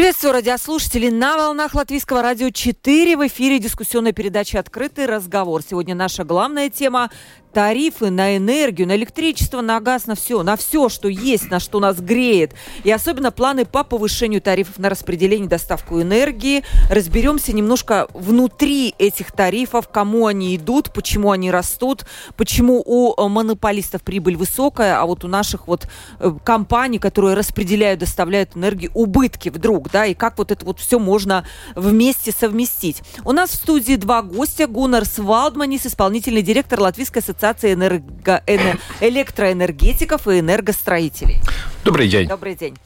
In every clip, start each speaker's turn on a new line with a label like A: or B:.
A: Приветствую радиослушателей на волнах Латвийского радио 4. В эфире дискуссионная передача «Открытый разговор». Сегодня наша главная тема тарифы на энергию, на электричество, на газ, на все, на все, что есть, на что нас греет. И особенно планы по повышению тарифов на распределение и доставку энергии. Разберемся немножко внутри этих тарифов, кому они идут, почему они растут, почему у э, монополистов прибыль высокая, а вот у наших вот э, компаний, которые распределяют, доставляют энергию, убытки вдруг, да, и как вот это вот все можно вместе совместить. У нас в студии два гостя. Гуннар Свалдманис, исполнительный директор Латвийской ассоциации Ассоциации энерго... электроэнергетиков и энергостроителей.
B: Добрый день.
A: Добрый день.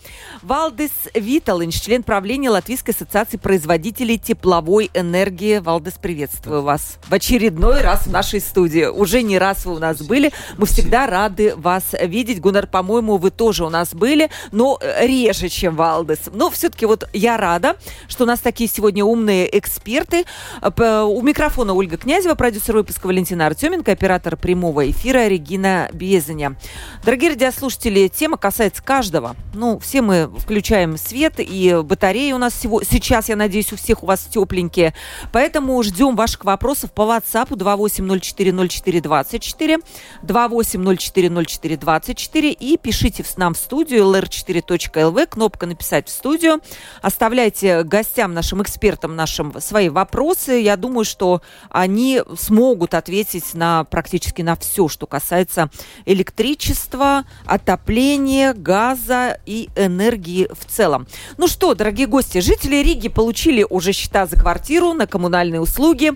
A: Валдис Виталинч, член правления Латвийской ассоциации производителей тепловой энергии. Валдис, приветствую вас в очередной раз в нашей студии. Уже не раз вы у нас были. Мы всегда рады вас видеть. Гуннар, по-моему, вы тоже у нас были, но реже, чем Валдис. Но все-таки вот я рада, что у нас такие сегодня умные эксперты. У микрофона Ольга Князева, продюсер выпуска Валентина Артеменко, оператор прямого эфира Регина Безаня. Дорогие радиослушатели, тема касается каждого. Ну, все мы включаем свет, и батареи у нас всего, сейчас, я надеюсь, у всех у вас тепленькие. Поэтому ждем ваших вопросов по WhatsApp 28040424, 28040424 и пишите нам в студию lr4.lv, кнопка «Написать в студию». Оставляйте гостям, нашим экспертам, нашим свои вопросы. Я думаю, что они смогут ответить на практически практически на все, что касается электричества, отопления, газа и энергии в целом. Ну что, дорогие гости, жители Риги получили уже счета за квартиру на коммунальные услуги,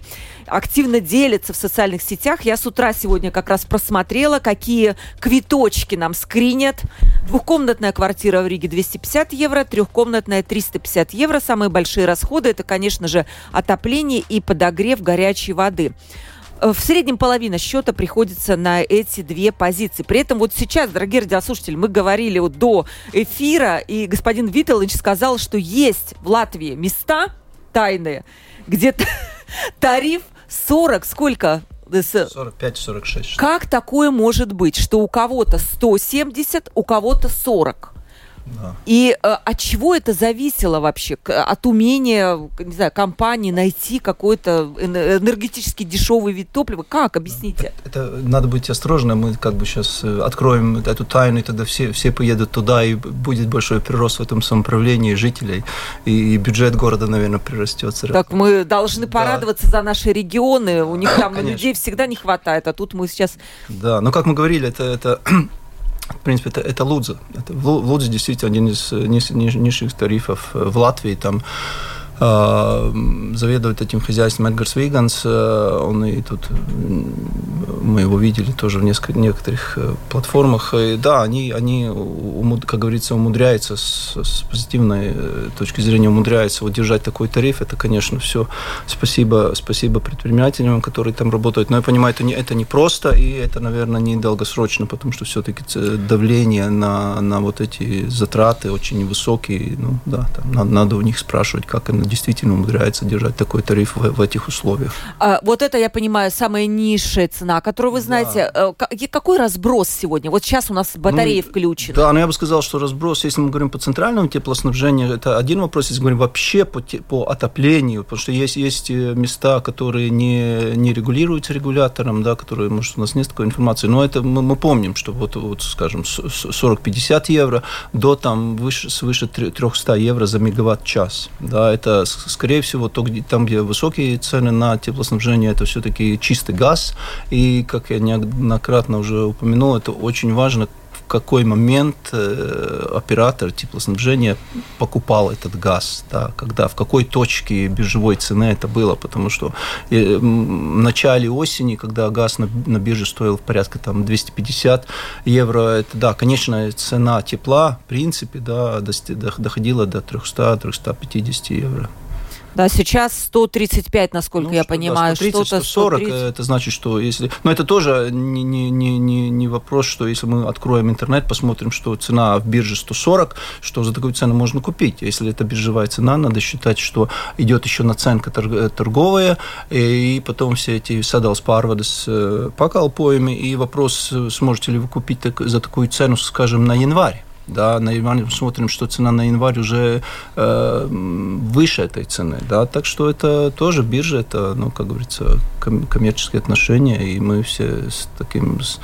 A: активно делятся в социальных сетях. Я с утра сегодня как раз просмотрела, какие квиточки нам скринят. Двухкомнатная квартира в Риге 250 евро, трехкомнатная 350 евро. Самые большие расходы это, конечно же, отопление и подогрев горячей воды. Э, в среднем половина счета приходится на эти две позиции. При этом вот сейчас, дорогие радиослушатели, мы говорили вот до эфира, и господин Виталович сказал, что есть в Латвии места тайные, где тариф 40, сколько?
B: 45-46.
A: Как такое может быть, что у кого-то 170, у кого-то 40? И э, от чего это зависело вообще? От умения, не знаю, компании найти какой-то энергетически дешевый вид топлива? Как? Объясните.
B: Это, это надо быть осторожным. Мы как бы сейчас э, откроем эту тайну, и тогда все, все поедут туда, и будет большой прирост в этом самоуправлении жителей, и бюджет города, наверное, прирастет.
A: Так мы должны порадоваться да. за наши регионы. У них там Конечно. людей всегда не хватает, а тут мы сейчас...
B: Да, но как мы говорили, это, это в принципе, это, это Лудза. Это, в Лудзе действительно один из ниж, низших тарифов в Латвии. Там заведует этим хозяйством Эдгарс Виганс. Э, он и тут мы его видели тоже в нескольких, некоторых э, платформах. И да, они, они, как говорится, умудряются с, с позитивной э, точки зрения умудряются удержать такой тариф. Это, конечно, все спасибо, спасибо предпринимателям, которые там работают. Но я понимаю, это не, это не просто, и это, наверное, не долгосрочно, потому что все-таки давление на, на вот эти затраты очень высокие. Ну, да, там надо у них спрашивать, как они действительно умудряется держать такой тариф в, в этих условиях.
A: А, вот это, я понимаю, самая низшая цена, которую вы знаете. Да. Э, какой разброс сегодня? Вот сейчас у нас батареи ну, включены.
B: Да, но я бы сказал, что разброс, если мы говорим по центральному теплоснабжению, это один вопрос. Если говорим вообще по, по отоплению, потому что есть, есть э, места, которые не, не регулируются регулятором, да, которые, может, у нас нет такой информации, но это мы, мы помним, что вот, вот скажем, 40-50 евро до там выше, свыше 300 евро за мегаватт-час. Да, это скорее всего, то, где, там, где высокие цены на теплоснабжение, это все-таки чистый газ. И, как я неоднократно уже упомянул, это очень важно, какой момент э, оператор теплоснабжения покупал этот газ, да, когда, в какой точке биржевой цены это было, потому что э, в начале осени, когда газ на, на бирже стоил порядка там 250 евро, это, да, конечная цена тепла, в принципе, да, доходила до 300-350 евро.
A: Да, сейчас 135, насколько ну, я что, понимаю.
B: Да, 130, 140, 130. это значит, что если... Но это тоже не, не, не, не, вопрос, что если мы откроем интернет, посмотрим, что цена в бирже 140, что за такую цену можно купить. Если это биржевая цена, надо считать, что идет еще наценка торговая, и потом все эти садалс pārvades э, pakalpojumi, и вопрос, сможете ли вы купить за такую цену, скажем, на январь да, на смотрим, что цена на январь уже э, выше этой цены, да, так что это тоже биржа, это, ну, как говорится, коммерческие отношения, и мы все с таким с,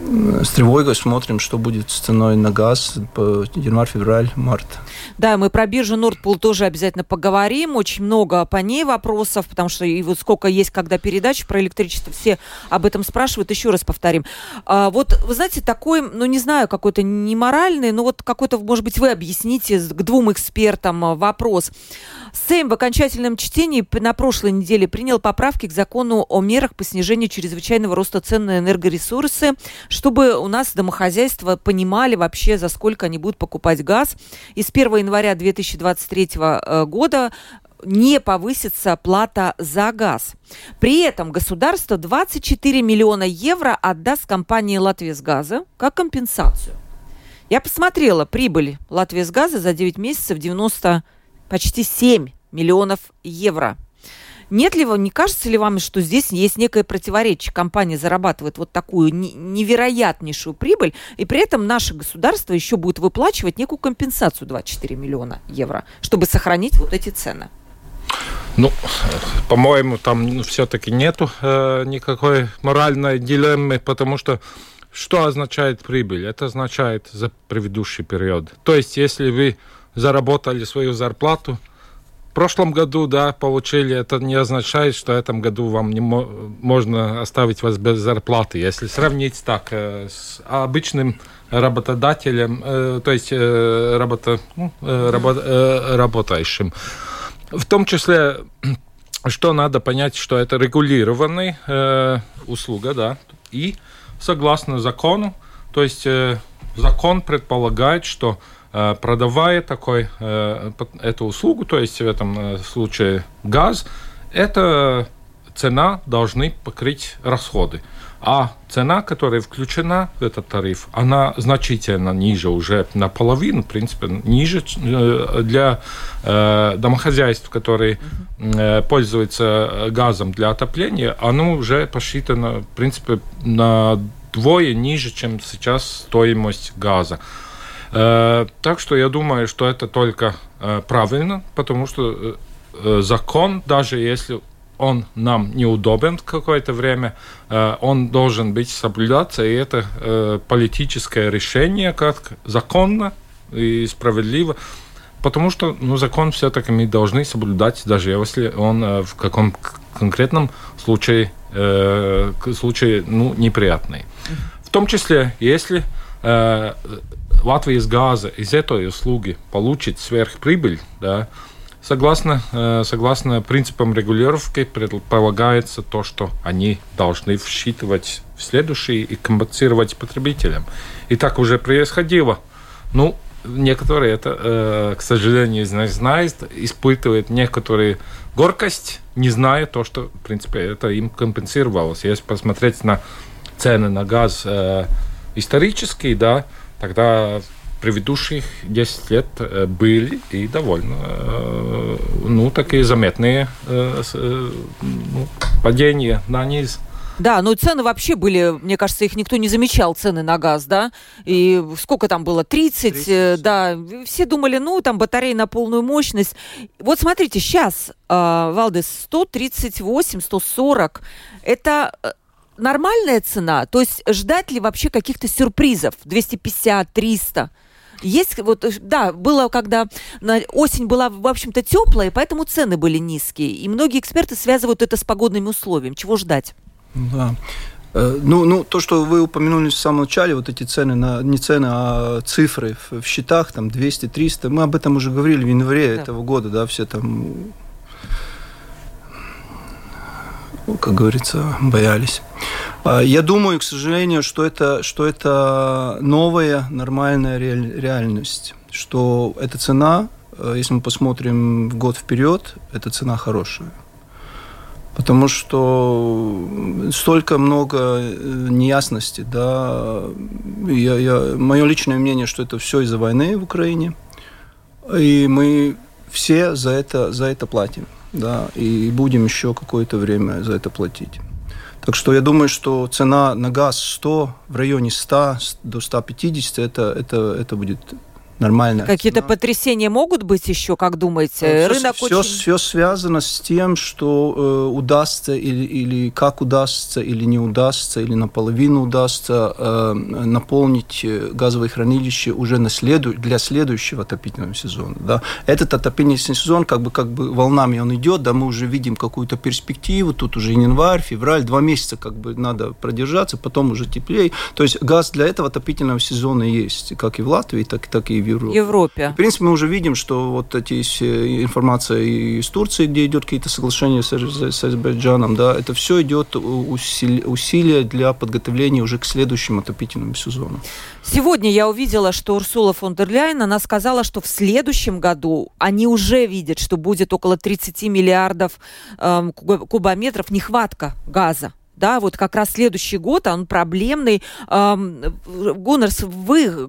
B: с тревогой смотрим, что будет с ценой на газ по январь, февраль, март.
A: Да, мы про биржу Нордпул тоже обязательно поговорим. Очень много по ней вопросов, потому что и вот сколько есть, когда передач про электричество, все об этом спрашивают. Еще раз повторим. А, вот, вы знаете, такой, ну, не знаю, какой-то неморальный, но вот какой-то, может быть, вы объясните к двум экспертам а, вопрос. Сейм в окончательном чтении на прошлой неделе принял поправки к закону о мерах по снижению чрезвычайного роста цен на энергоресурсы, чтобы у нас домохозяйства понимали вообще, за сколько они будут покупать газ. И с 1 января 2023 э, года не повысится плата за газ. При этом государство 24 миллиона евро отдаст компании «Латвия с газа» как компенсацию. Я посмотрела прибыль «Латвия с газа» за 9 месяцев 90 почти 7 миллионов евро. Нет ли вам, не кажется ли вам, что здесь есть некое противоречие? Компания зарабатывает вот такую невероятнейшую прибыль, и при этом наше государство еще будет выплачивать некую компенсацию 24 миллиона евро, чтобы сохранить вот эти цены.
C: Ну, по-моему, там все-таки нету э, никакой моральной дилеммы, потому что что означает прибыль? Это означает за предыдущий период. То есть, если вы заработали свою зарплату. В прошлом году, да, получили, это не означает, что в этом году вам не мо можно оставить вас без зарплаты. Если сравнить так э, с обычным работодателем, э, то есть э, работа, ну, э, рабо э, работающим. В том числе, что надо понять, что это регулированная э, услуга, да, и согласно закону, то есть э, закон предполагает, что продавая такой, э, эту услугу, то есть в этом э, случае газ, эта цена должны покрыть расходы. А цена, которая включена в этот тариф, она значительно ниже, уже наполовину, в принципе, ниже для домохозяйств, которые пользуются газом для отопления, оно уже посчитано, в принципе, на двое ниже, чем сейчас стоимость газа. Э, так что я думаю, что это только э, правильно, потому что э, закон, даже если он нам неудобен какое-то время, он должен быть соблюдаться, и это политическое решение, как законно и справедливо. Потому что ну, закон все-таки мы должны соблюдать, даже если он в каком конкретном случае, случае ну, неприятный. В том числе, если Латвijas газа из этой услуги получит сверхприбыль, да, согласно, согласно принципам регулировки предполагается то, что они должны всчитывать в следующие и компенсировать потребителям. И так уже происходило. Ну, некоторые это, к сожалению, знают, испытывают некоторые горкость, не зная то, что, в принципе, это им компенсировалось. Если посмотреть на цены на газ исторические, да, тогда предыдущих 10 лет э, были и довольно э, ну, такие заметные э, ну, падения на низ.
A: Да, но цены вообще были, мне кажется, их никто не замечал, цены на газ, да? И сколько там было? 30, 30. да. Все думали, ну, там батареи на полную мощность. Вот смотрите, сейчас, э, Валдес, 138, 140. Это нормальная цена? То есть ждать ли вообще каких-то сюрпризов? 250, 300? Есть вот, э, да, было, когда осень была, в общем-то, теплая, поэтому цены были низкие. И многие эксперты связывают это с погодными условиями. Чего ждать?
B: Да. Э, ну, ну, то, что вы упомянули в самом начале, вот эти цены, на, не цены, а цифры в, в счетах, там 200-300, мы об этом уже говорили в январе да. этого года, да, все там как говорится, боялись. А, я думаю, к сожалению, что это, что это новая нормальная реальность, что эта цена э, если мы посмотрим в год вперед, эта цена хорошая. Потому что столько много э, неясности, да. Я, я, мое личное мнение, что это все из-за войны в Украине. И мы все за это, за это платим, да, и будем еще какое-то время за это платить. Так что я думаю, что цена на газ 100, в районе 100 до 150, это, это, это будет нормально.
A: Какие-то потрясения могут быть еще, как думаете? Все,
B: Рынок все, очень... все связано с тем, что э, удастся или, или как удастся, или не удастся, или наполовину удастся э, наполнить э, газовые хранилища уже на следу... для следующего отопительного сезона. Да? Этот отопительный сезон как бы, как бы волнами он идет, да, мы уже видим какую-то перспективу, тут уже январь, февраль, два месяца как бы надо продержаться, потом уже теплее. То есть газ для этого отопительного сезона есть, как и в Латвии, так, так и в Европе.
A: Европе.
B: В принципе, мы уже видим, что вот эти информация из Турции, где идет какие-то соглашения с, с Азербайджаном, да, это все идет усилия для подготовления уже к следующему отопительному сезону.
A: Сегодня я увидела, что Урсула фон дер Ляйен, она сказала, что в следующем году они уже видят, что будет около 30 миллиардов э, кубометров нехватка газа да, вот как раз следующий год, он проблемный. Гуннерс, вы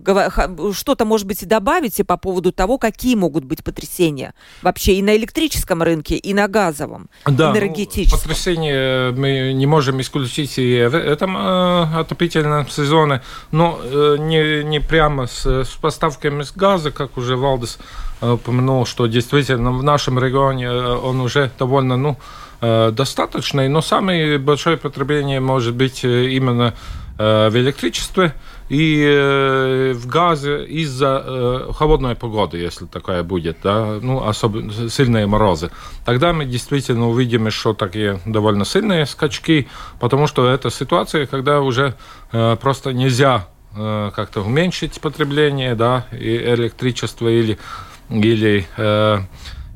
A: что-то, может быть, и добавите по поводу того, какие могут быть потрясения вообще и на электрическом рынке, и на газовом,
C: да,
A: энергетическом?
C: Ну, потрясения мы не можем исключить и в этом э, отопительном сезоне, но э, не, не прямо с, с поставками с газа, как уже Валдес э, упомянул, что действительно в нашем регионе он уже довольно, ну, достаточной, но самое большое потребление может быть э, именно э, в электричестве и в газе из-за холодной погоды, если такая будет, да, ну, особенно сильные морозы. Тогда мы действительно увидим еще такие довольно сильные скачки, потому что это ситуация, когда уже просто нельзя как-то уменьшить потребление, да, и электричества или, или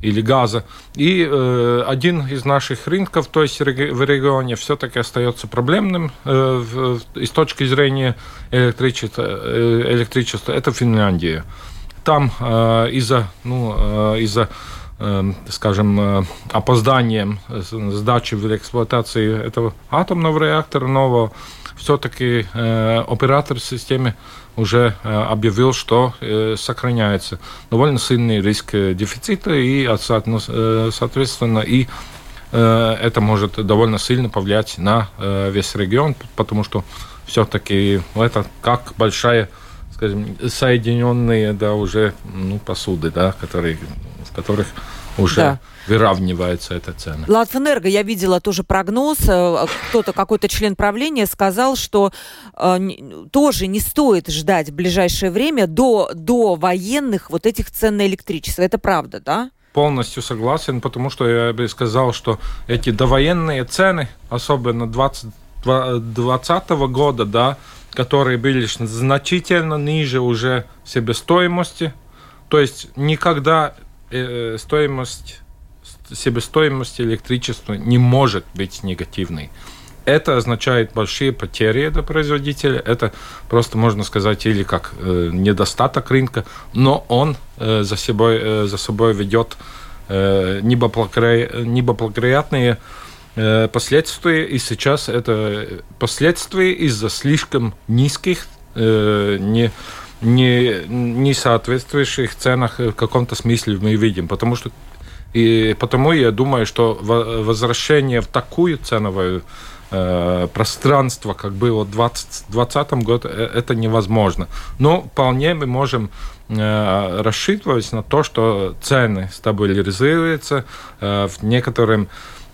C: или газа. И э, один из наших рынков, то есть в регионе, все-таки остается проблемным э, в, и с точки зрения электричества, э, электричества это Финляндия. Там э, из-за ну, э, из-за э, скажем, э, опозданием сдачи в эксплуатации этого атомного реактора нового, все-таки э, оператор системы уже э, объявил, что э, сохраняется довольно сильный риск э, дефицита и, соответственно, и это может довольно сильно повлиять на весь регион, потому что все-таки это как большая, скажем, соединенные, да, уже ну, посуды, да, которые, в которых уже да. выравнивается эта цена.
A: Латвэнерго, я видела тоже прогноз, э, кто-то, какой-то член правления сказал, что э, тоже не стоит ждать в ближайшее время до, до военных вот этих цен на электричество. Это правда, да?
C: Полностью согласен, потому что я бы сказал, что эти довоенные цены, особенно 2020 года, да, которые были значительно ниже уже себестоимости, то есть никогда Э, стоимость, себестоимость электричества не может быть негативной. Это означает большие потери для производителя. Это просто можно сказать или как э, недостаток рынка, но он э, за собой э, за собой ведет э, неблагоприятные э, последствия. И сейчас это последствия из-за слишком низких э, не не, не соответствующих ценах в каком-то смысле мы видим. Потому что и потому я думаю, что возвращение в такую ценовую э, пространство, как было в 2020 году, э, это невозможно. Но вполне мы можем э, рассчитывать на то, что цены стабилизируются э, в некотором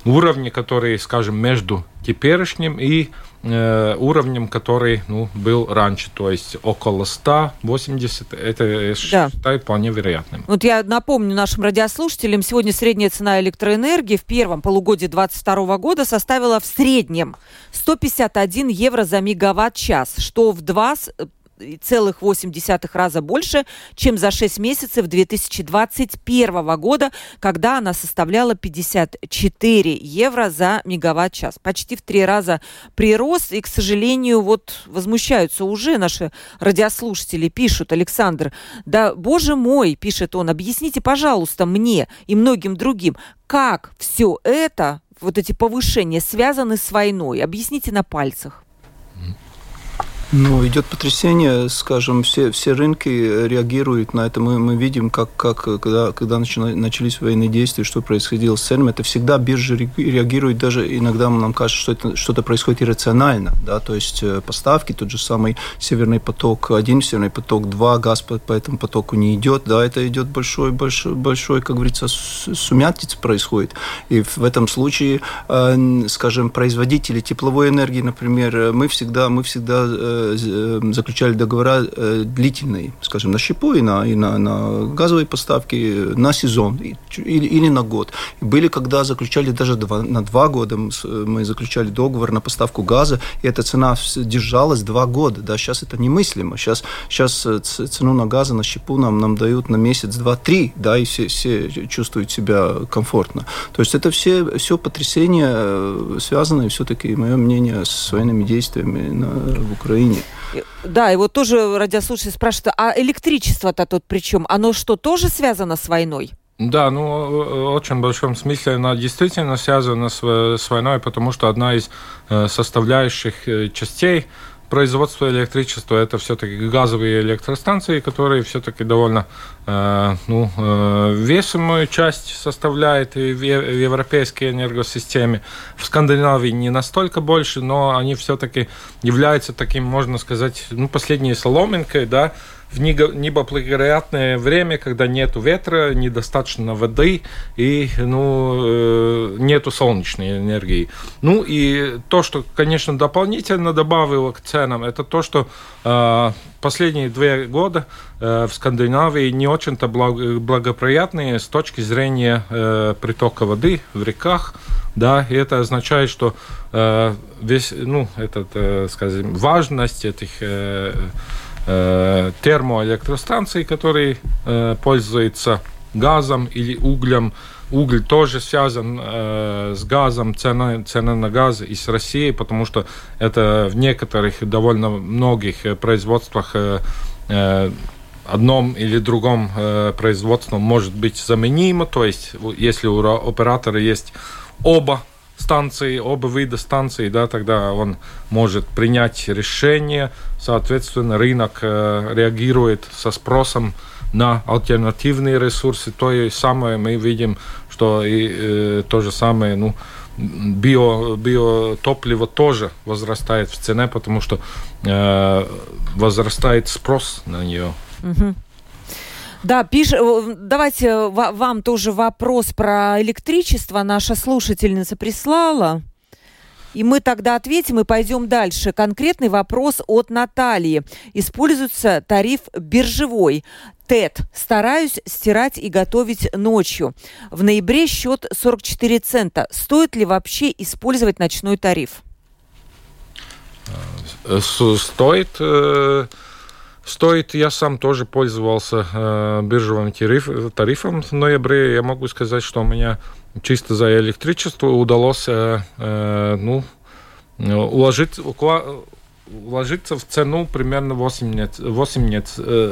C: уровне, который, скажем, между теперешним и Э, уровнем, который ну, был раньше, то есть около 180, это я да. считаю вполне вероятным.
A: Вот я напомню нашим радиослушателям, сегодня средняя цена электроэнергии в первом полугодии 2022 года составила в среднем 151 евро за мегаватт-час, что в два 2,8 раза больше, чем за 6 месяцев 2021 года, когда она составляла 54 евро за мегаватт-час. Почти в три раза прирост, и, к сожалению, вот возмущаются уже наши радиослушатели, пишут, Александр, да, боже мой, пишет он, объясните, пожалуйста, мне и многим другим, как все это, вот эти повышения, связаны с войной? Объясните на пальцах.
B: Ну, идет потрясение, скажем, все, все рынки реагируют на это. Мы, мы видим, как, как когда, когда начались военные действия, что происходило с ценами. Это всегда биржа реагирует, даже иногда нам кажется, что это что-то происходит иррационально. Да? То есть э, поставки, тот же самый Северный поток-1, Северный поток-2, газ по, по этому потоку не идет. Да, это идет большой, большой, большой как говорится, сумятица происходит. И в этом случае, э, скажем, производители тепловой энергии, например, мы всегда, мы всегда э, Э, заключали договора э, длительные, скажем, на щепу и на, и на, на газовые поставки на сезон или, или на год. Были, когда заключали даже два, на два года, мы заключали договор на поставку газа, и эта цена держалась два года. Да, сейчас это немыслимо. Сейчас, сейчас э, цену на газ, на щепу нам, нам дают на месяц, два, три, да, и все, все чувствуют себя комфортно. То есть это все, все потрясения связаны все-таки, мое мнение, с военными действиями на, в Украине Украине.
A: Да, и вот тоже радиослушатель спрашивает, а электричество-то тут при чем? Оно что, тоже связано с войной?
C: Да, ну, в очень большом смысле она действительно связана с, с войной, потому что одна из э, составляющих э, частей производства электричества это все-таки газовые электростанции, которые все-таки довольно э, ну, э, весомую часть составляют в, в европейской энергосистеме. В Скандинавии не настолько больше, но они все-таки являются таким, можно сказать, ну, последней соломинкой, да, в неблагоприятное время, когда нет ветра, недостаточно воды и ну, э, нету солнечной энергии. Ну и то, что, конечно, дополнительно добавило к ценам, это то, что э, последние два года э, в Скандинавии не очень-то благоприятные с точки зрения притока воды в реках. Да, и это означает, что э, весь, ну, этот, э, скажем, важность этих э, Э, термоэлектростанции, которые э, пользуются газом или углем. Уголь тоже связан э, с газом, цена, цена на газ из России, потому что это в некоторых довольно многих производствах э, э, одном или другом э, производстве может быть заменимо, то есть если у оператора есть оба станции, оба вида станций, да, тогда он может принять решение, соответственно, рынок э, реагирует со спросом на альтернативные ресурсы. То же самое мы видим, что и э, то же самое, ну, био, биотопливо тоже возрастает в цене, потому что э, возрастает спрос на нее.
A: Угу. Да, пиш... давайте вам тоже вопрос про электричество. Наша слушательница прислала. И мы тогда ответим и пойдем дальше. Конкретный вопрос от Натальи. Используется тариф биржевой. ТЭТ. Стараюсь стирать и готовить ночью. В ноябре счет 44 цента. Стоит ли вообще использовать ночной тариф?
C: Э, стоит. Э, Стоит, я сам тоже пользовался э, биржевым тариф, тарифом в ноябре. Я могу сказать, что у меня чисто за электричество удалось э, э, ну, уложить, ложится в цену примерно 8, 8,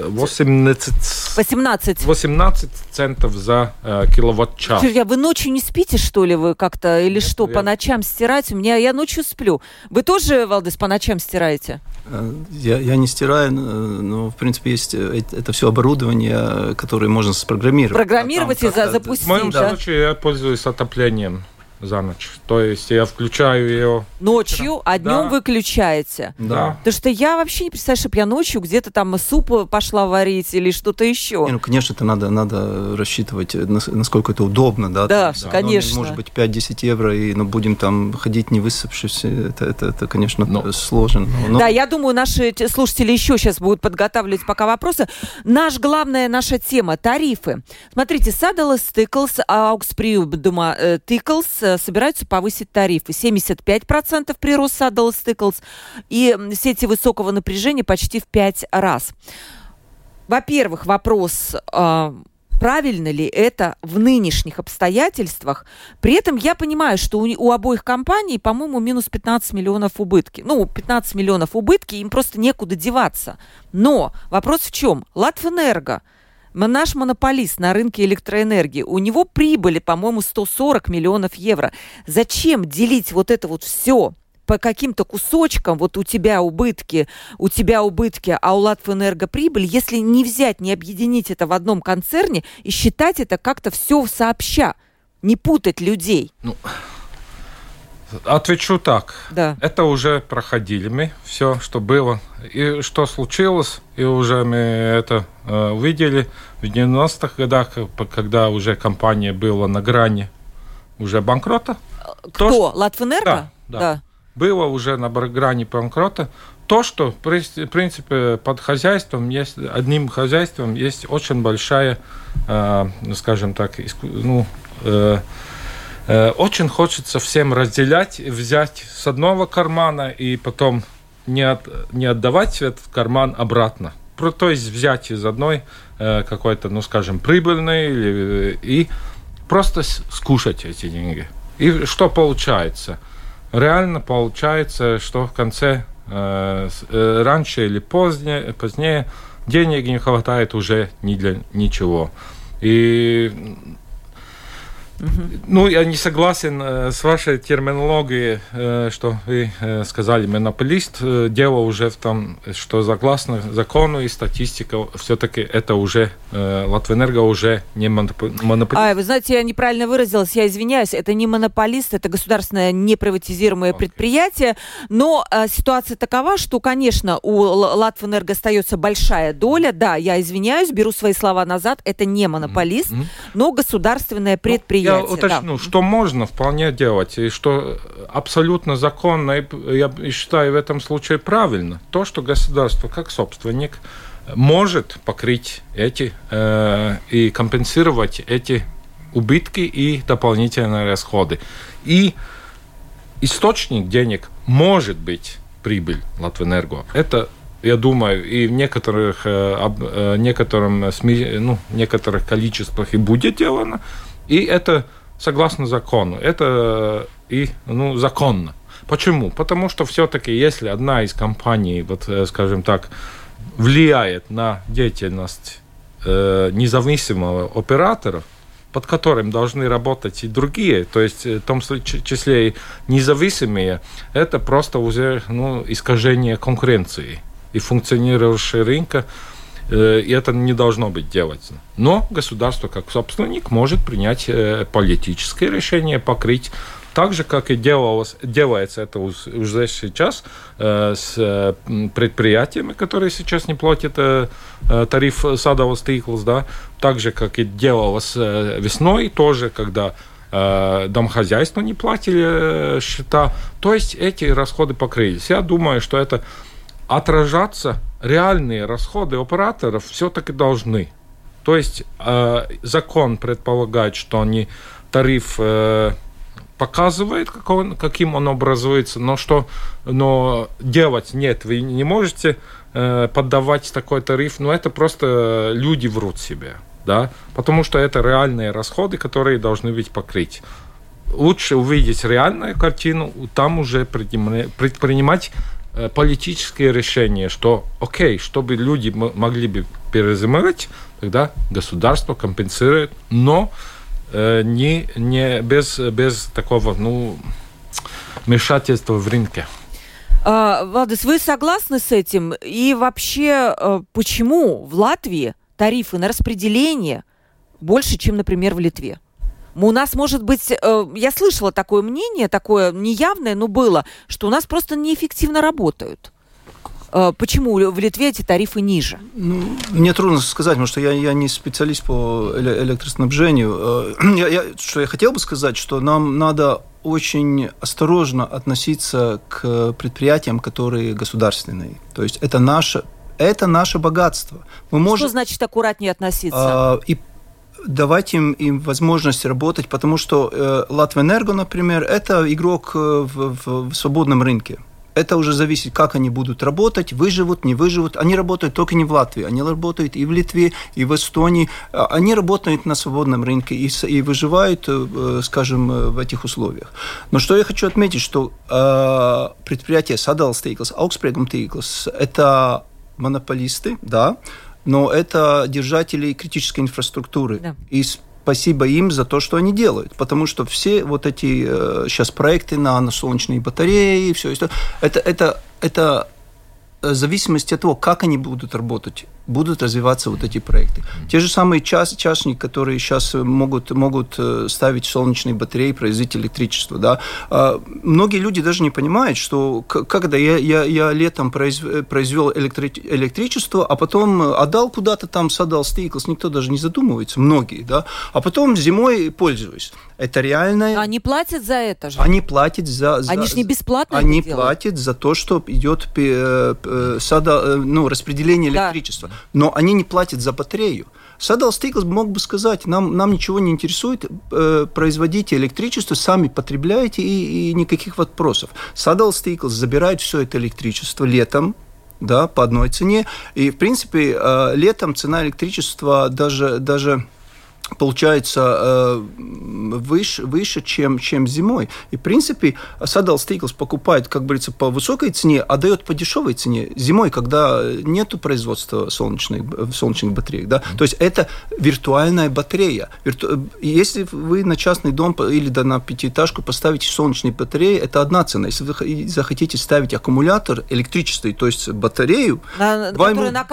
C: 18, 18. 18 центов за э, киловатт-час.
A: Я, вы ночью не спите, что ли, вы как-то? Или Нет, что, я... по ночам стирать? У меня я ночью сплю. Вы тоже, Валдес, по ночам стираете?
B: Э, я, я не стираю, но, в принципе, есть э, это все оборудование, которое можно спрограммировать.
A: Программировать а там, и за, запустить,
C: В моем да? случае я пользуюсь отоплением за ночь. То есть я включаю ее...
A: Ночью, а днем да. выключаете?
C: Да.
A: Потому что я вообще не представляю, чтобы я ночью где-то там суп пошла варить или что-то еще.
B: Не, ну, конечно, это надо, надо рассчитывать, насколько это удобно, да?
A: Да, есть, конечно.
B: Ну, может быть, 5-10 евро, и ну, будем там ходить не высыпавшись, это, это, это конечно, но. сложно.
A: Но... Да, я думаю, наши слушатели еще сейчас будут подготавливать пока вопросы. Наш главная наша тема – тарифы. Смотрите, Садалас Тыклс, Ауксприуб Дума Тыклс, э, собираются повысить тарифы. 75% прирост Saddle Stickles и сети высокого напряжения почти в 5 раз. Во-первых, вопрос э, правильно ли это в нынешних обстоятельствах. При этом я понимаю, что у, у обоих компаний, по-моему, минус 15 миллионов убытки. Ну, 15 миллионов убытки, им просто некуда деваться. Но вопрос в чем? Латвэнерго, наш монополист на рынке электроэнергии, у него прибыли, по-моему, 140 миллионов евро. Зачем делить вот это вот все по каким-то кусочкам, вот у тебя убытки, у тебя убытки, а у Латвэнерго прибыль, если не взять, не объединить это в одном концерне и считать это как-то все сообща, не путать людей. Ну,
C: Отвечу так.
A: Да.
C: Это уже проходили мы, все, что было. И что случилось, и уже мы это э, увидели в 90-х годах, когда уже компания была на грани уже банкрота.
A: Кто? То, Латвэнерго?
C: Да, да. да было уже на грани банкрота. То, что, в принципе, под хозяйством есть, одним хозяйством есть очень большая, э, скажем так, ну, э, э, очень хочется всем разделять, взять с одного кармана и потом не, от, не отдавать этот карман обратно. То есть взять из одной э, какой-то, ну, скажем, прибыльной или, и просто скушать эти деньги. И что получается? реально получается, что в конце, э, э, раньше или позднее, позднее, денег не хватает уже ни для ничего. И ну, я не согласен э, с вашей терминологией, э, что вы э, сказали, монополист. Дело уже в том, что согласно закону и статистика, все-таки это уже, Латвэнерго уже не монополист.
A: А, вы знаете, я неправильно выразилась, я извиняюсь, это не монополист, это государственное неприватизируемое okay. предприятие, но ситуация такова, что, конечно, у Латвэнерго остается большая доля, да, я извиняюсь, беру свои слова назад, это не монополист, mm-hmm. но государственное предприятие.
C: Я уточню, да. что можно вполне делать, и что абсолютно законно, и я считаю в этом случае правильно, то, что государство как собственник может покрыть эти э, и компенсировать эти убытки и дополнительные расходы. И источник денег может быть прибыль Латвэнерго. Это я думаю, и в некоторых, э, э, некотором СМИ, ну, некоторых количествах и будет делано, и это согласно закону. Это и ну, законно. Почему? Потому что все-таки, если одна из компаний, вот, э, скажем так, влияет на деятельность э, независимого оператора, под которым должны работать и другие, то есть э, в том числе и независимые, это просто уже ну, искажение конкуренции и функционирующего рынка Э, и это не должно быть делаться. Но государство, как собственник, может принять э, политическое решение, покрыть так же, как и делалось, делается это уже сейчас э, с предприятиями, которые сейчас не платят тариф садового стиклс, да, так же, как и делалось весной тоже, когда домохозяйства не платили счета. То есть эти расходы покрылись. Я думаю, что это отражаться реальные расходы операторов все-таки должны. То есть э, закон предполагает, что они тариф э, показывает, как он, каким он образуется, но что, но делать нет, вы не можете э, поддавать такой тариф, но это просто люди врут себе, да, потому что это реальные расходы, которые должны быть покрыть. Лучше увидеть реальную картину, там уже предпринимать Э, политическое решение, что, окей, чтобы люди могли бы перезимовать, тогда государство компенсирует, но э, не, не без, без такого, ну, вмешательства в рынке.
A: А, Владис, вы согласны с этим? И вообще, э, почему в Латвии тарифы на распределение больше, чем, например, в Литве? У нас, может быть, э, я слышала такое мнение, такое неявное, но было, что у нас просто неэффективно работают. Э, почему в Литве эти тарифы ниже?
B: Ну, мне трудно сказать, потому что я, я не специалист по электроснабжению. Э, я, я, что я хотел бы сказать, что нам надо очень осторожно относиться к предприятиям, которые государственные. То есть это наше, это наше богатство.
A: Мы можем, что значит аккуратнее относиться?
B: Э, и давать им, им возможность работать, потому что э, Латвэнерго, например, это игрок э, в, в, в свободном рынке. Это уже зависит, как они будут работать, выживут, не выживут. Они работают только не в Латвии, они работают и в Литве, и в Эстонии. А, они работают на свободном рынке и, и выживают, э, скажем, э, в этих условиях. Но что я хочу отметить, что э, предприятие Sadal Steikls, Augspregung Steikls, это монополисты, да, но это держатели критической инфраструктуры. Да. И спасибо им за то, что они делают. Потому что все вот эти э, сейчас проекты на, на солнечные батареи, все это, это, это, это зависимости от того, как они будут работать будут развиваться вот эти проекты. Те же самые час, частники, которые сейчас могут, могут э, ставить солнечные батареи, производить электричество. Да? А, многие люди даже не понимают, что когда я, я, я летом произвел электри, электричество, а потом отдал куда-то там, садал стейклс, никто даже не задумывается, многие, да, а потом зимой пользуюсь. Это реально...
A: Они платят за это же?
B: Они платят за... за
A: они же не бесплатно
B: Они платят за то, что идет э, сада, э, ну, распределение электричества. Но они не платят за батарею. Садал Стиглс мог бы сказать, нам, нам ничего не интересует, э, производите электричество, сами потребляете и, и никаких вопросов. Садал Стиглс забирает все это электричество летом, да, по одной цене. И, в принципе, э, летом цена электричества даже, даже получается э, выше, выше чем, чем зимой. И, в принципе, Садал Стейклс покупает, как говорится, по высокой цене, а дает по дешевой цене зимой, когда нет производства солнечных, солнечных батареек. Да? Mm-hmm. То есть это виртуальная батарея. Вирту... Если вы на частный дом или да, на пятиэтажку поставите солнечные батареи, это одна цена. Если вы захотите ставить аккумулятор электрический, то есть батарею,
A: на,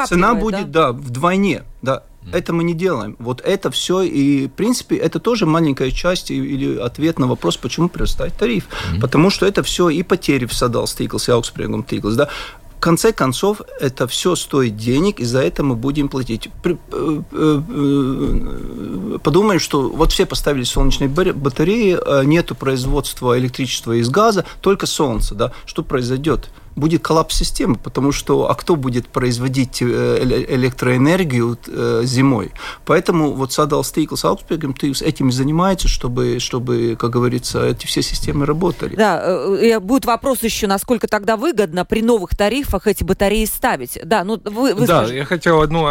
B: цена будет да? Да, вдвойне. Да, это мы не делаем. Вот это все, и, в принципе, это тоже маленькая часть или ответ на вопрос, почему прирастает тариф. Mm-hmm. Потому что это все и потери в Садал Стиглс, и Аукспрегом Тиглс, да, в конце концов, это все стоит денег, и за это мы будем платить. Э, э, э, подумаем, что вот все поставили солнечные батареи, нету производства электричества из газа, только солнце, да, что произойдет? Будет коллапс системы, потому что а кто будет производить э, электроэнергию э, зимой? Поэтому вот Садал Стейклс Аутспегом этим занимается, чтобы, чтобы, как говорится, эти все системы работали.
A: Да, э, будет вопрос еще, насколько тогда выгодно при новых тарифах эти батареи ставить. Да, ну вы, вы
C: Да, скажите. я хотел одну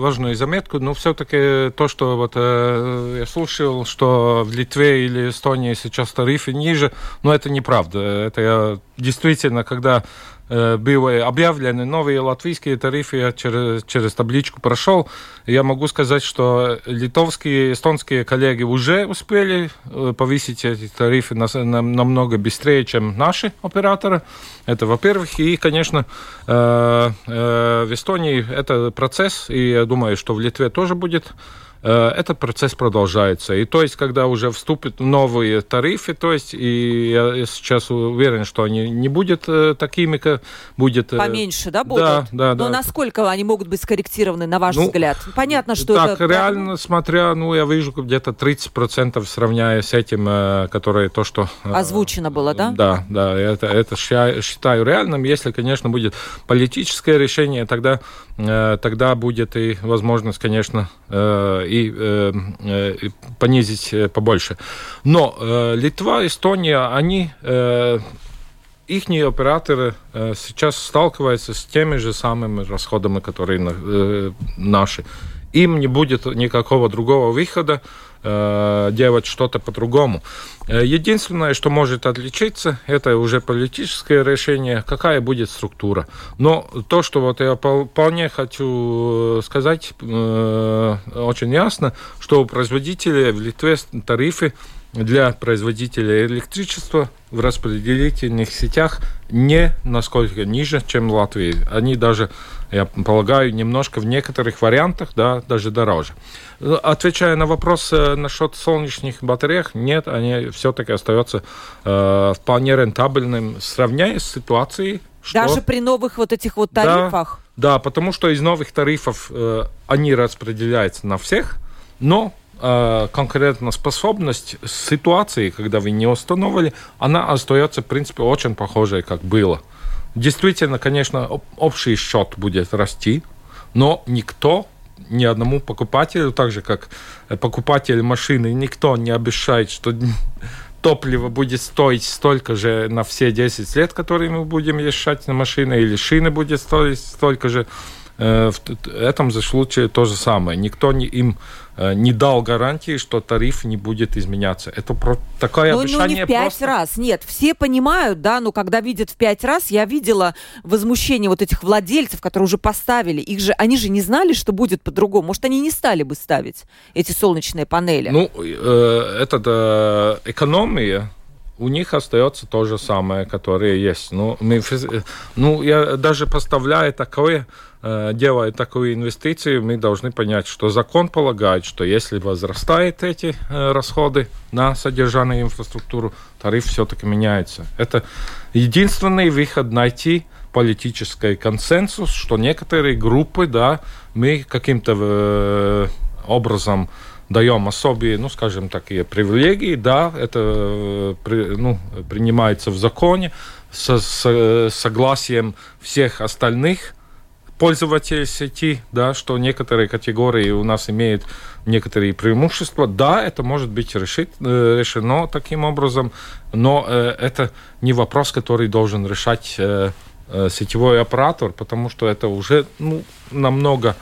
C: важную заметку, но все-таки то, что вот я слушал, что в Литве или Эстонии сейчас тарифы ниже, но это неправда. Это я действительно, когда э, были объявлены новые латвийские тарифы, я через, через табличку прошел, я могу сказать, что литовские, эстонские коллеги уже успели э, повысить эти тарифы на, на, намного быстрее, чем наши операторы. Это, во-первых. И, конечно, э, э, в Эстонии это процесс, и я думаю, что в Литве тоже будет этот процесс продолжается. И то есть, когда уже вступят новые тарифы, то есть, и я сейчас уверен, что они не будут э, такими, как будет...
A: Э, Поменьше, да, будут? Да, да. Но да. насколько они могут быть скорректированы, на ваш ну, взгляд? Понятно, что
C: так, это... реально, да? смотря, ну, я вижу где-то 30% сравняя с этим, которое то, что...
A: Озвучено было, да?
C: Да, да, это, это считаю реальным. Если, конечно, будет политическое решение, тогда, тогда будет и возможность, конечно, и э, э, понизить э, побольше. Но э, Литва, Эстония, они э, их операторы э, сейчас сталкиваются с теми же самыми расходами, которые э, наши. Им не будет никакого другого выхода, Э, делать что-то по-другому. Э, единственное, что может отличиться, это уже политическое решение, какая будет структура. Но то, что вот я вполне хочу сказать э, очень ясно, что у производителей в Литве тарифы для производителей электричества в распределительных сетях не насколько ниже, чем в Латвии. Они даже, я полагаю, немножко в некоторых вариантах, да, даже дороже. Отвечая на вопрос э, насчет солнечных батареек, нет, они все-таки остаются э, вполне рентабельным, сравняясь с ситуацией,
A: что... Даже при новых вот этих вот тарифах?
C: Да, да потому что из новых тарифов э, они распределяются на всех, но э, конкретно способность ситуации, когда вы не установили, она остается, в принципе, очень похожей, как было. Действительно, конечно, общий счет будет расти, но никто ни одному покупателю, так же как покупатель машины, никто не обещает, что топливо будет стоить столько же на все 10 лет, которые мы будем езжать на машине, или шины будет стоить столько же. Э, в этом же случае то же самое. Никто не, им э, не дал гарантии, что тариф не будет изменяться. Это про такое
A: ну,
C: обещание
A: ну, не в пять
C: просто...
A: раз. Нет, все понимают, да, но когда видят в пять раз, я видела возмущение вот этих владельцев, которые уже поставили. Их же, они же не знали, что будет по-другому. Может, они не стали бы ставить эти солнечные панели.
C: Ну, э, это э, экономия у них остается то же самое, которое есть. Ну, мы, ну я даже поставляя такое, э, делая такую инвестицию, мы должны понять, что закон полагает, что если возрастают эти э, расходы на содержание инфраструктуру, тариф все-таки меняется. Это единственный выход найти политический консенсус, что некоторые группы, да, мы каким-то э, образом даем особые, ну, скажем, такие привилегии, да, это э, ну, принимается в законе со, с согласием всех остальных пользователей сети, да, что некоторые категории у нас имеют некоторые преимущества. Да, это может быть решит, э, решено таким образом, но э, это не вопрос, который должен решать сетевой оператор, потому что это уже ну, намного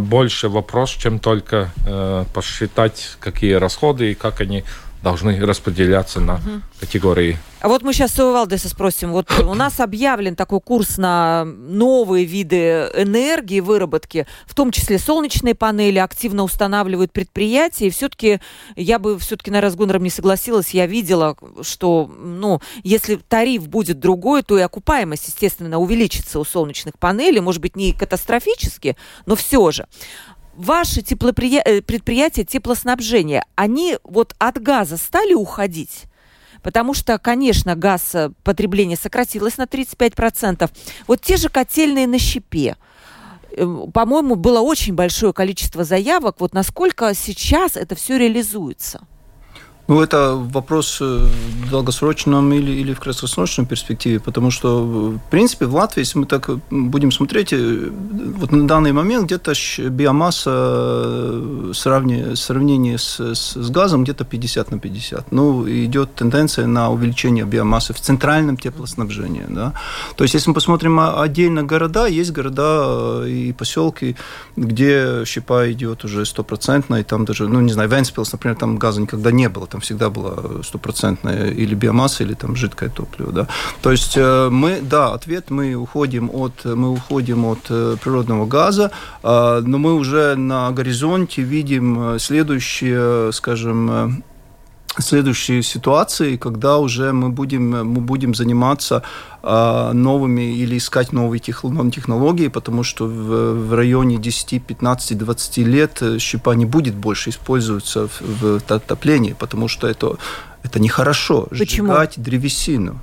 C: больше вопрос, чем только э, посчитать, какие расходы и как они должны распределяться на категории.
A: А вот мы сейчас у Валдеса спросим. Вот у нас объявлен такой курс на новые виды энергии, выработки, в том числе солнечные панели, активно устанавливают предприятия. И все-таки я бы все-таки на разгонором не согласилась. Я видела, что ну, если тариф будет другой, то и окупаемость, естественно, увеличится у солнечных панелей. Может быть, не катастрофически, но все же ваши теплоприя... предприятия теплоснабжения, они вот от газа стали уходить? потому что, конечно, газ э, потребление сократилось на 35%. Вот те же котельные на щепе. Э, по-моему, было очень большое количество заявок. Вот насколько сейчас это все реализуется?
B: Ну, это вопрос э, в долгосрочном или, или в краткосрочной перспективе, потому что, в принципе, в Латвии, если мы так будем смотреть, э, вот на данный момент где-то биомасса в э, сравнении с, с, с газом где-то 50 на 50. Ну, идет тенденция на увеличение биомассы в центральном теплоснабжении. Да? То есть, если мы посмотрим отдельно города, есть города и поселки, где щепа идет уже стопроцентно, и там даже, ну, не знаю, Венспилс, например, там газа никогда не было, там всегда была стопроцентная или биомасса, или там жидкое топливо. Да. То есть э, мы, да, ответ, мы уходим от, мы уходим от э, природного газа, а, но мы уже на горизонте видим следующее, скажем, следующие ситуации, когда уже мы будем, мы будем заниматься э, новыми или искать новые технологии, потому что в, в районе 10, 15, 20 лет щепа не будет больше использоваться в, в отоплении, потому что это, это нехорошо.
A: Почему?
B: Сжигать древесину.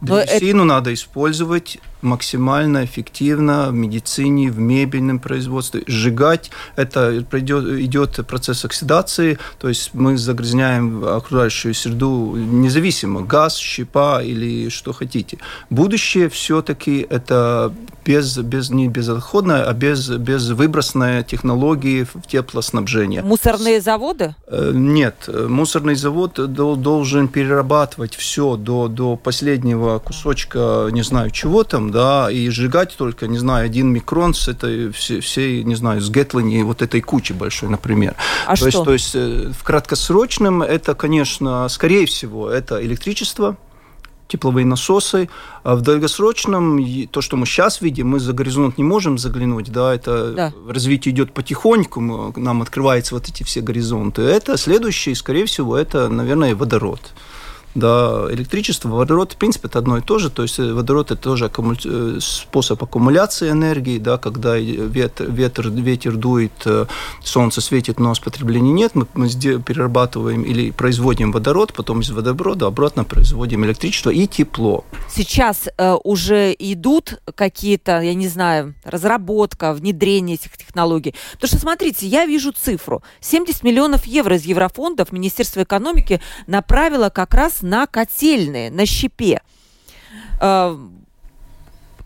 B: Древесину это... надо использовать максимально эффективно в медицине, в мебельном производстве. Сжигать это придет, идет процесс оксидации, то есть мы загрязняем окружающую среду независимо, газ, щепа или что хотите. Будущее все-таки это без, без, не безотходная, а без, без выбросной технологии в теплоснабжение.
A: Мусорные заводы?
B: Э, нет, мусорный завод должен перерабатывать все до, до последнего кусочка, не знаю, чего там, да, и сжигать только, не знаю, один микрон с этой всей, всей не знаю, с Гетлани вот этой кучи большой, например.
A: А
B: то
A: что?
B: Есть, то есть э, в краткосрочном это, конечно, скорее всего, это электричество, тепловые насосы. А в долгосрочном, то, что мы сейчас видим, мы за горизонт не можем заглянуть, да, это да. развитие идет потихоньку, мы, нам открываются вот эти все горизонты. Это следующий, скорее всего, это, наверное, водород да, электричество, водород, в принципе, это одно и то же, то есть э, водород это тоже аккуму... Э, способ аккумуляции энергии, да, когда ветер, ветер, ветер дует, э, солнце светит, но потребления нет, мы, мы перерабатываем или производим водород, потом из водорода обратно производим электричество и тепло.
A: Сейчас э, уже идут какие-то, я не знаю, разработка, внедрение этих технологий. Потому что, смотрите, я вижу цифру. 70 миллионов евро из еврофондов Министерство экономики направило как раз на котельные, на щепе. Э,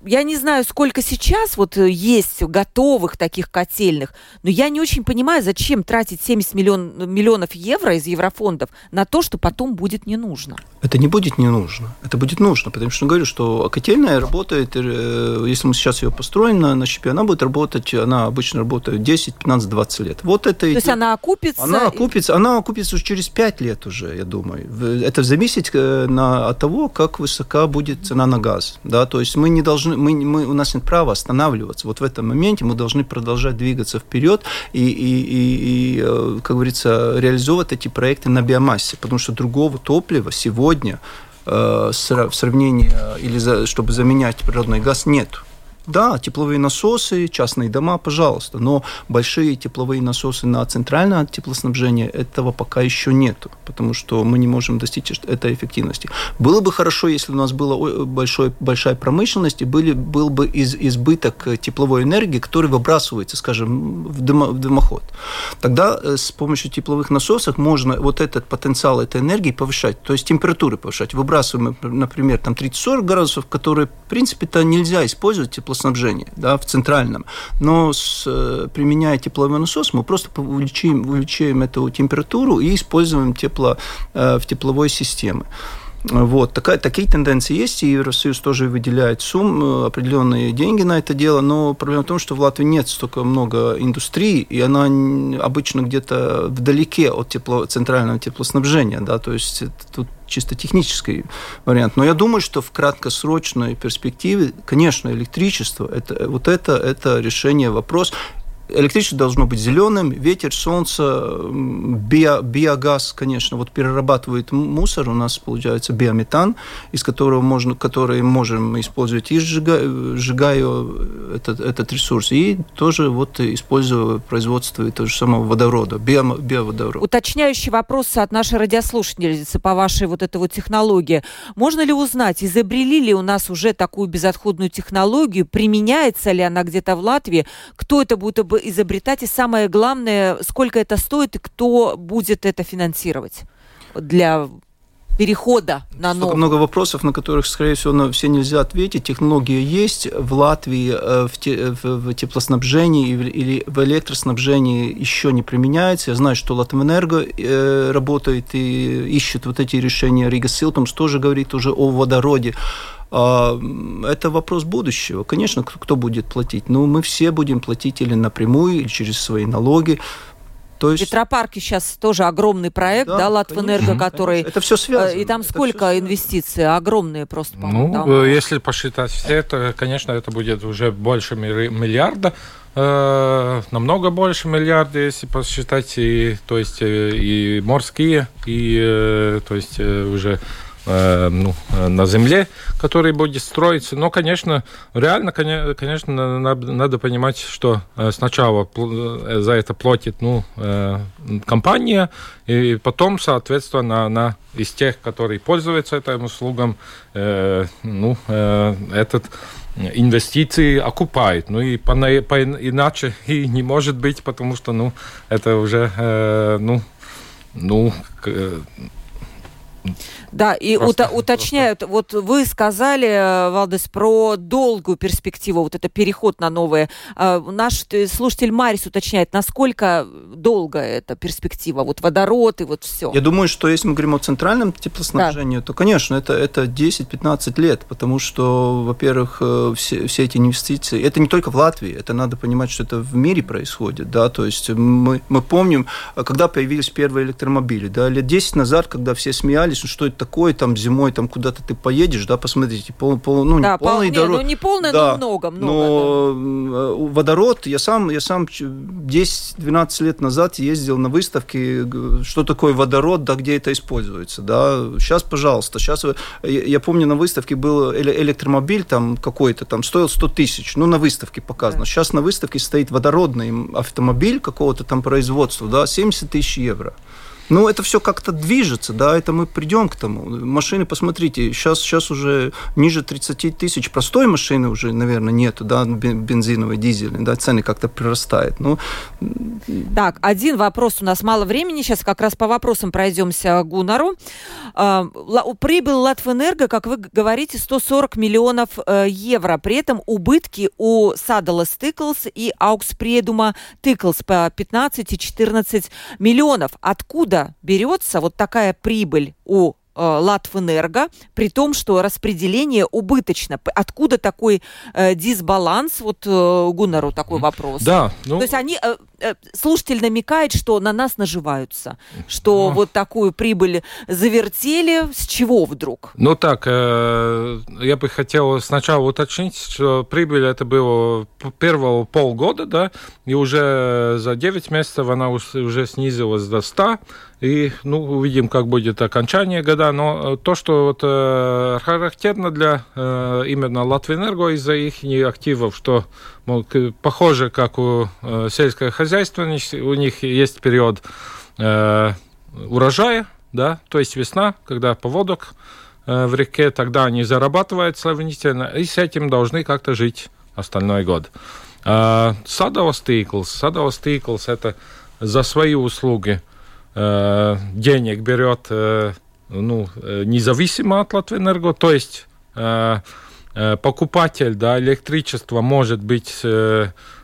A: я не знаю, сколько сейчас вот э, есть готовых таких котельных, но я не очень понимаю, зачем тратить 70 миллион, миллионов евро из еврофондов на то, что потом будет не нужно.
B: Это не будет не нужно. Это будет нужно, потому что говорю, что котельная работает, э, если мы сейчас ее построим на, на щепе, она будет работать, она обычно работает 10, 15, 20 лет. Вот это
A: то есть она окупится?
B: Она окупится, она окупится уже через 5 лет уже, я думаю. Это зависит э, на, от того, как высока будет цена на газ. Да? То есть мы не должны, мы, мы, у нас нет права останавливаться. Вот в этом моменте мы должны продолжать двигаться вперед и, и, и, и э, как говорится, реализовывать эти проекты на биомассе, потому что другого топлива сегодня э, в сравнении или за, чтобы заменять природный газ нет. Да, тепловые насосы, частные дома, пожалуйста, но большие тепловые насосы на центральное теплоснабжение этого пока еще нету, потому что мы не можем достичь этой эффективности. Было бы хорошо, если у нас была большой, большая промышленность и были, был бы из, избыток тепловой энергии, который выбрасывается, скажем, в, дымо, в дымоход. Тогда э, с помощью тепловых насосов можно вот этот потенциал этой энергии повышать, то есть температуры повышать. Выбрасываем, например, там 30-40 градусов, которые, в принципе-то, нельзя использовать тепло теплоснабжения да, в центральном. Но с, э, применяя тепловой насос, мы просто увеличиваем, увеличиваем эту температуру и используем тепло э, в тепловой системе. Вот, такая, такие тенденции есть, и Евросоюз тоже выделяет сумм, э, определенные деньги на это дело, но проблема в том, что в Латвии нет столько много индустрии, и она обычно где-то вдалеке от тепло, центрального теплоснабжения, да, то есть тут чисто технический вариант. Но я думаю, что в краткосрочной перспективе, конечно, электричество, это, вот это, это решение вопрос электричество должно быть зеленым, ветер, солнце, био, биогаз, конечно, вот перерабатывает мусор, у нас получается биометан, из которого можно, который можем использовать и сжигая, этот, этот ресурс, и тоже вот используя производство того же самого водорода, био, биоводорода.
A: Уточняющий вопрос от нашей радиослушательницы по вашей вот этой вот технологии. Можно ли узнать, изобрели ли у нас уже такую безотходную технологию, применяется ли она где-то в Латвии, кто это будет изобретать, и самое главное, сколько это стоит и кто будет это финансировать для перехода на
B: новый. много вопросов, на которых, скорее всего, на все нельзя ответить. Технология есть в Латвии э, в, те, в теплоснабжении или в электроснабжении еще не применяется. Я знаю, что Латвэнерго э, работает и ищет вот эти решения. Рига Силтумс тоже говорит уже о водороде. А, это вопрос будущего. Конечно, кто будет платить? Ну, мы все будем платить или напрямую, или через свои налоги.
A: То есть... Ветропарки сейчас тоже огромный проект, да, да Латвэнерго, который...
B: Это все связано.
A: И там сколько инвестиций? Огромные просто,
C: Ну, там. Э, если посчитать все, то, конечно, это будет уже больше миллиарда э, намного больше миллиарда, если посчитать, и, то есть э, и морские, и то есть уже Э, ну, на земле, который будет строиться. Но, конечно, реально, конечно, надо, понимать, что э, сначала э, за это платит ну, компания, и потом, соответственно, она из тех, которые пользуются этим услугам, ну, этот инвестиции окупает. Ну и по, по, иначе и не может быть, потому что ну, это уже ну, ну,
A: да, и уто, уточняют, просто. вот вы сказали, э, Валдес, про долгую перспективу, вот это переход на новое. А, наш слушатель Марис уточняет, насколько долго эта перспектива, вот водород и вот все.
B: Я думаю, что если мы говорим о центральном теплоснабжении, да. то, конечно, это, это 10-15 лет, потому что, во-первых, э, все, все эти инвестиции, это не только в Латвии, это надо понимать, что это в мире происходит, да, то есть мы, мы помним, когда появились первые электромобили, да, лет 10 назад, когда все смеялись, что это такое, там зимой там куда-то ты поедешь, да, посмотрите, пол, пол, ну,
A: да, не полный пол, дорог... ну, не полный, да, но много, много.
B: Но да. Э, водород, я сам, я сам 10-12 лет назад ездил на выставке, что такое водород, да, где это используется, да, сейчас, пожалуйста, сейчас, я помню, на выставке был электромобиль там какой-то, там стоил 100 тысяч, ну, на выставке показано, да. сейчас на выставке стоит водородный автомобиль какого-то там производства, да, 70 тысяч евро. Ну, это все как-то движется, да, это мы придем к тому. Машины, посмотрите, сейчас, сейчас уже ниже 30 тысяч простой машины уже, наверное, нету, да, бензиновой, дизельной, да, цены как-то прирастают. Ну,
A: так, один вопрос, у нас мало времени, сейчас как раз по вопросам пройдемся Гунару. А, прибыль Латвэнерго, как вы говорите, 140 миллионов э, евро, при этом убытки у Садала Стыклс и Аукспредума Тыклс по 15 и 14 миллионов. Откуда берется вот такая прибыль у Латвэнерго, при том, что распределение убыточно. Откуда такой э, дисбаланс? Вот э, Гуннару такой вопрос.
C: Да.
A: Ну... То есть они, э, э, слушатель намекает, что на нас наживаются, что ну... вот такую прибыль завертели. С чего вдруг?
C: Ну так, э, я бы хотел сначала уточнить, что прибыль это было первого полгода, да, и уже за 9 месяцев она уже снизилась до 100, и, ну, увидим, как будет окончание года. Но э, то, что вот, э, характерно для э, именно Латвэнерго из-за их активов, что мол, похоже, как у сельского хозяйства, у них есть период э, урожая, да, то есть весна, когда поводок в реке, тогда они зарабатывают сравнительно, и с этим должны как-то жить остальной год. Э, Садовый стиклс. Садовый стиклс – это за свои услуги – денег берет э, ну, э, независимо от Латвэнерго, то есть покупатель да, электричества может быть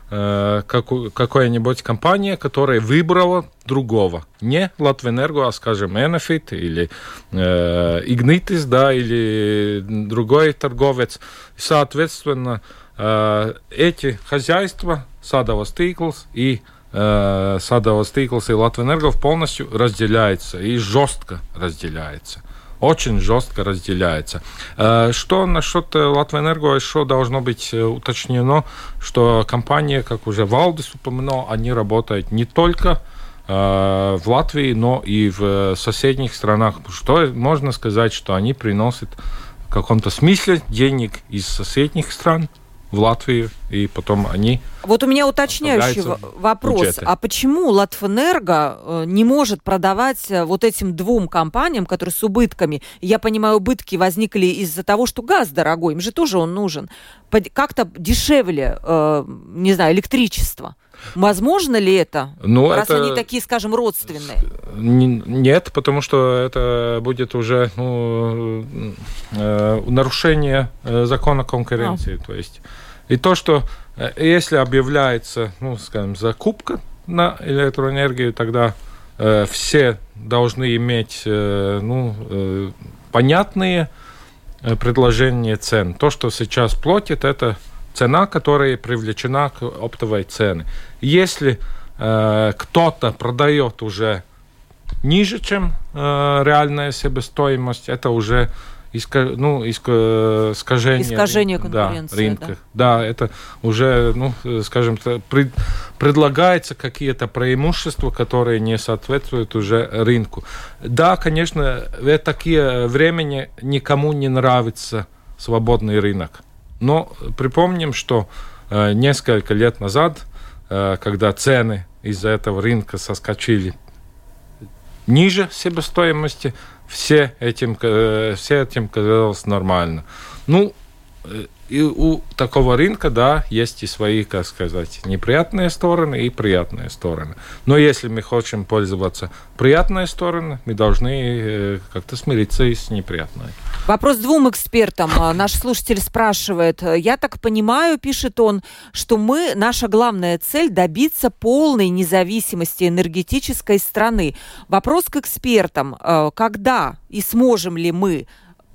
C: какая-нибудь компания, которая выбрала другого. Не Латвэнерго, а, скажем, Enefit или э, Ignitis, да, или другой торговец. Соответственно, э, эти хозяйства, Садова Стиклс и э, Садового Стиклса и Латвэнерго полностью разделяется и жестко разделяется. Очень жестко разделяется. Э, что насчет Латвэнерго еще должно быть э, уточнено, что компания, как уже Валдис упомянул, они работают не только э, в Латвии, но и в соседних странах. Что можно сказать, что они приносят в каком-то смысле денег из соседних стран, в Латвию, и потом они...
A: Вот у меня уточняющий вопрос. Бюджеты. А почему Латвэнерго э, не может продавать э, вот этим двум компаниям, которые с убытками? Я понимаю, убытки возникли из-за того, что газ дорогой, им же тоже он нужен. Как-то дешевле, э, не знаю, электричество. Возможно ли это?
C: Ну,
A: раз это... они такие, скажем, родственные?
C: Нет, потому что это будет уже ну, э, нарушение э, закона конкуренции. А. То есть и то, что э, если объявляется, ну, скажем, закупка на электроэнергию, тогда э, все должны иметь э, ну, э, понятные э, предложения цен. То, что сейчас платит, это цена, которая привлечена к оптовой цене. Если э, кто-то продает уже ниже, чем э, реальная себестоимость, это уже иска, ну, иска, искажение,
A: искажение конкуренции.
C: Да, рынка. Да. да, это уже, ну, скажем, пред, предлагается какие-то преимущества, которые не соответствуют уже рынку. Да, конечно, в такие времени никому не нравится свободный рынок. Но припомним, что э, несколько лет назад, э, когда цены из-за этого рынка соскочили ниже себестоимости, все этим, э, все этим казалось нормально. Ну, и у такого рынка, да, есть и свои, как сказать, неприятные стороны и приятные стороны. Но если мы хотим пользоваться приятной стороной, мы должны э, как-то смириться и с неприятной.
A: Вопрос двум экспертам. А, наш слушатель спрашивает. Я так понимаю, пишет он, что мы, наша главная цель добиться полной независимости энергетической страны. Вопрос к экспертам. А, когда и сможем ли мы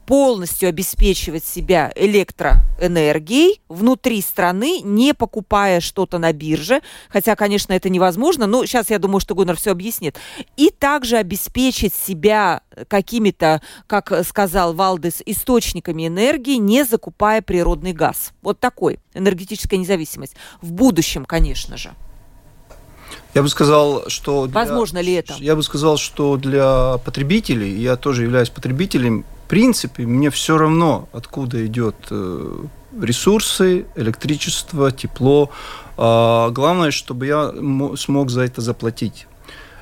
A: полностью обеспечивать себя электроэнергией внутри страны, не покупая что-то на бирже, хотя, конечно, это невозможно, но сейчас я думаю, что Гуннер все объяснит, и также обеспечить себя какими-то, как сказал Валдес, источниками энергии, не закупая природный газ. Вот такой энергетическая независимость. В будущем, конечно же.
B: Я бы сказал, что...
A: Для, Возможно ли это?
B: Я бы сказал, что для потребителей, я тоже являюсь потребителем, в принципе, мне все равно, откуда идет э, ресурсы, электричество, тепло. А главное, чтобы я смог за это заплатить.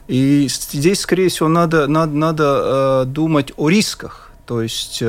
B: И здесь, скорее всего, надо, надо, надо думать о рисках. То есть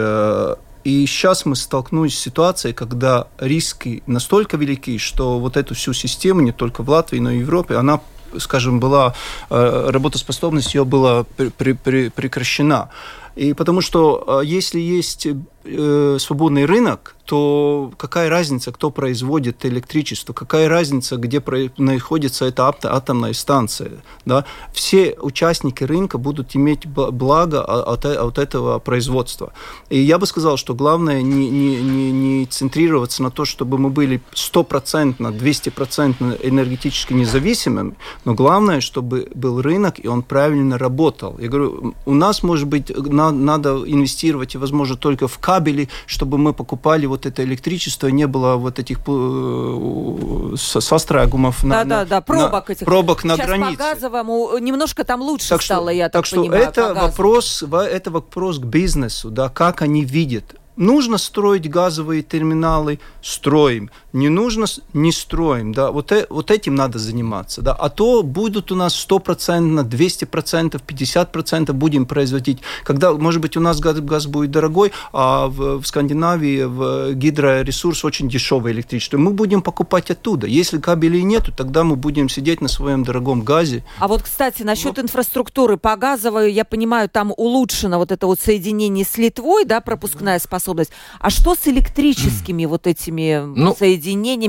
B: и сейчас мы столкнулись с ситуацией, когда риски настолько велики, что вот эту всю систему, не только в Латвии, но и в Европе, она скажем, была работоспособность ее была прекращена. И потому что если есть свободный рынок, то какая разница, кто производит электричество, какая разница, где находится эта атомная станция. Да? Все участники рынка будут иметь благо от, от этого производства. И я бы сказал, что главное не, не, не, не центрироваться на то, чтобы мы были стопроцентно, 200% энергетически независимыми, но главное, чтобы был рынок, и он правильно работал. Я говорю, у нас, может быть, надо инвестировать, возможно, только в кабели, чтобы мы покупали вот это электричество, не было вот этих э, сострагумов
A: да, на, да, да, пробок
B: на, этих. Пробок на
A: Сейчас
B: границе.
A: по газовому немножко там лучше
B: так
A: стало,
B: что,
A: я так,
B: так что
A: понимаю,
B: это вопрос, это вопрос к бизнесу, да, как они видят Нужно строить газовые терминалы, строим. Не нужно, не строим. Да? Вот, э, вот этим надо заниматься. Да? А то будут у нас 100%, 200%, 50% будем производить. Когда, может быть, у нас газ, газ будет дорогой, а в, в Скандинавии в гидроресурс очень дешевое электричество. Мы будем покупать оттуда. Если кабелей нету, тогда мы будем сидеть на своем дорогом газе.
A: А вот, кстати, насчет ну, инфраструктуры по газовой, я понимаю, там улучшено вот это вот соединение с Литвой, да, пропускная способность способность. А что с электрическими вот этими ну, соединениями?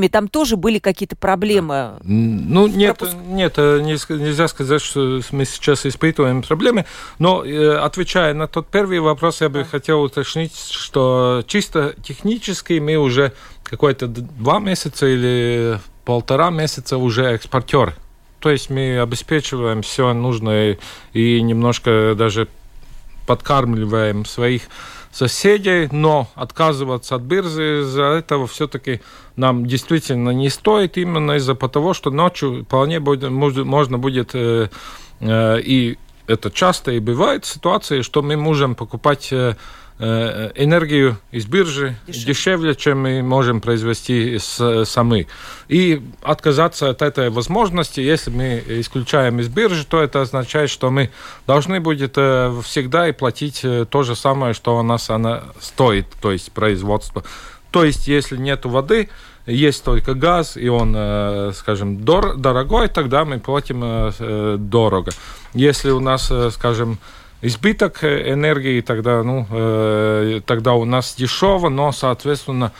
A: Там тоже были какие-то проблемы?
C: Ну, нет, Пропуск... нет, э, нельзя сказать, что мы сейчас испытываем проблемы. Но, э, отвечая на тот первый вопрос, я бы да. хотел уточнить, что чисто технически мы уже какой-то два месяца или полтора месяца уже экспортер. То есть мы обеспечиваем все нужное и немножко даже подкармливаем своих соседей, но отказываться от биржи из-за этого все-таки нам действительно не стоит, именно из-за того, что ночью вполне будет, можно будет э, э, и это часто и бывает ситуации, что мы можем покупать э, энергию из биржи дешевле, дешевле чем мы можем произвести сами. И отказаться от этой возможности, если мы исключаем из биржи, то это означает, что мы должны будет всегда и платить то же самое, что у нас она стоит, то есть производство. То есть, если нет воды, есть только газ, и он, скажем, дор дорогой, тогда мы платим дорого. Если у нас, скажем, избыток э, энергии, тогда, ну, э, тогда у нас дешево, но, соответственно,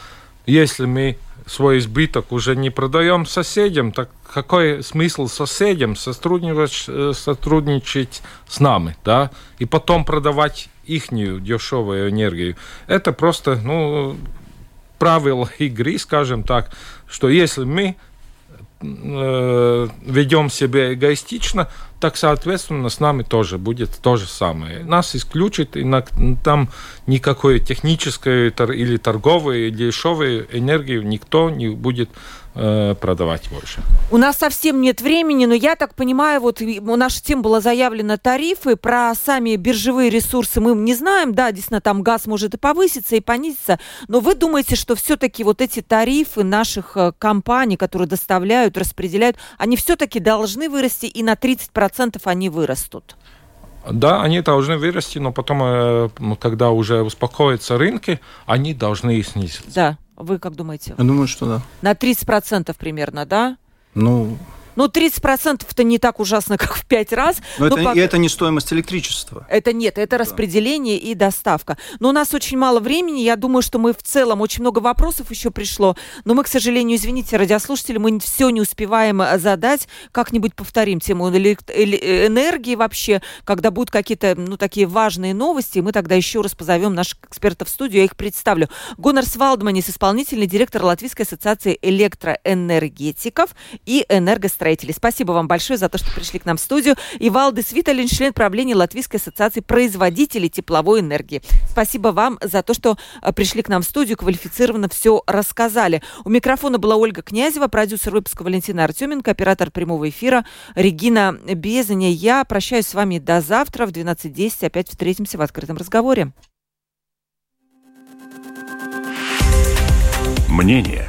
C: если мы свой избыток уже не продаем соседям, так какой смысл соседям сотрудничать, э, сотрудничать с нами, да, и потом продавать ихнюю дешевую энергию? Это просто, ну, правило игры, скажем так, что если мы ведем себя эгоистично, так, соответственно, с нами тоже будет то же самое. Нас исключит, и на, там никакой технической или торговой, или дешевой энергии никто не будет Э, продавать больше.
A: У нас совсем нет времени, но я так понимаю, вот у наша тема была заявлена тарифы, про сами биржевые ресурсы мы не знаем, да, действительно, там газ может и повыситься, и понизиться, но вы думаете, что все-таки вот эти тарифы наших э, компаний, которые доставляют, распределяют, они все-таки должны вырасти, и на 30% они вырастут?
C: Да, они должны вырасти, но потом, э, когда уже успокоятся рынки, они должны снизиться.
A: Да. Вы как думаете?
B: Я думаю, что да.
A: На 30% примерно, да?
B: Ну,
A: ну, 30%-то не так ужасно, как в 5 раз.
B: Но, но это, пока... это не стоимость электричества.
A: Это нет, это да. распределение и доставка. Но у нас очень мало времени. Я думаю, что мы в целом очень много вопросов еще пришло. Но мы, к сожалению, извините, радиослушатели, мы все не успеваем э, задать. Как-нибудь повторим тему энергии вообще, когда будут какие-то, ну, такие важные новости. Мы тогда еще раз позовем наших экспертов в студию, я их представлю. Гонор Свалдманис, исполнительный директор Латвийской ассоциации электроэнергетиков и энергостроителей строителей. Спасибо вам большое за то, что пришли к нам в студию. И Валдис Виталин, член правления Латвийской ассоциации производителей тепловой энергии. Спасибо вам за то, что э, пришли к нам в студию, квалифицированно все рассказали. У микрофона была Ольга Князева, продюсер выпуска Валентина Артеменко, оператор прямого эфира Регина Безаня. Я прощаюсь с вами до завтра в 12.10. Опять встретимся в открытом разговоре.
D: Мнение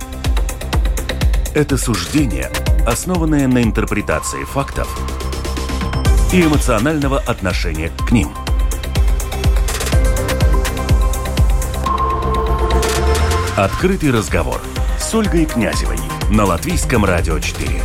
D: – это суждение – основанное на интерпретации фактов и эмоционального отношения к ним. Открытый разговор с Ольгой Князевой на Латвийском радио 4.